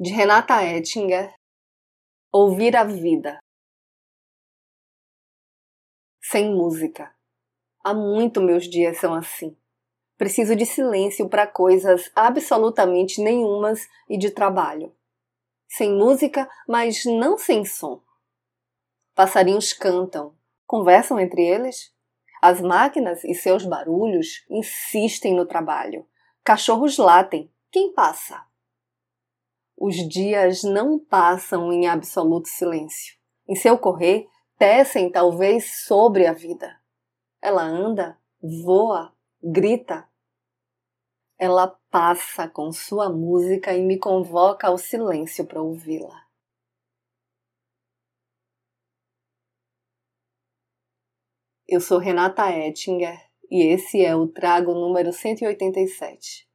de Renata Ettinger, Ouvir a Vida. Sem música. Há muito meus dias são assim. Preciso de silêncio para coisas absolutamente nenhumas e de trabalho. Sem música, mas não sem som. Passarinhos cantam, conversam entre eles. As máquinas e seus barulhos insistem no trabalho. Cachorros latem. Quem passa? Os dias não passam em absoluto silêncio. Em seu correr, tecem talvez sobre a vida. Ela anda, voa, grita. Ela passa com sua música e me convoca ao silêncio para ouvi-la. Eu sou Renata Ettinger e esse é o Trago número 187.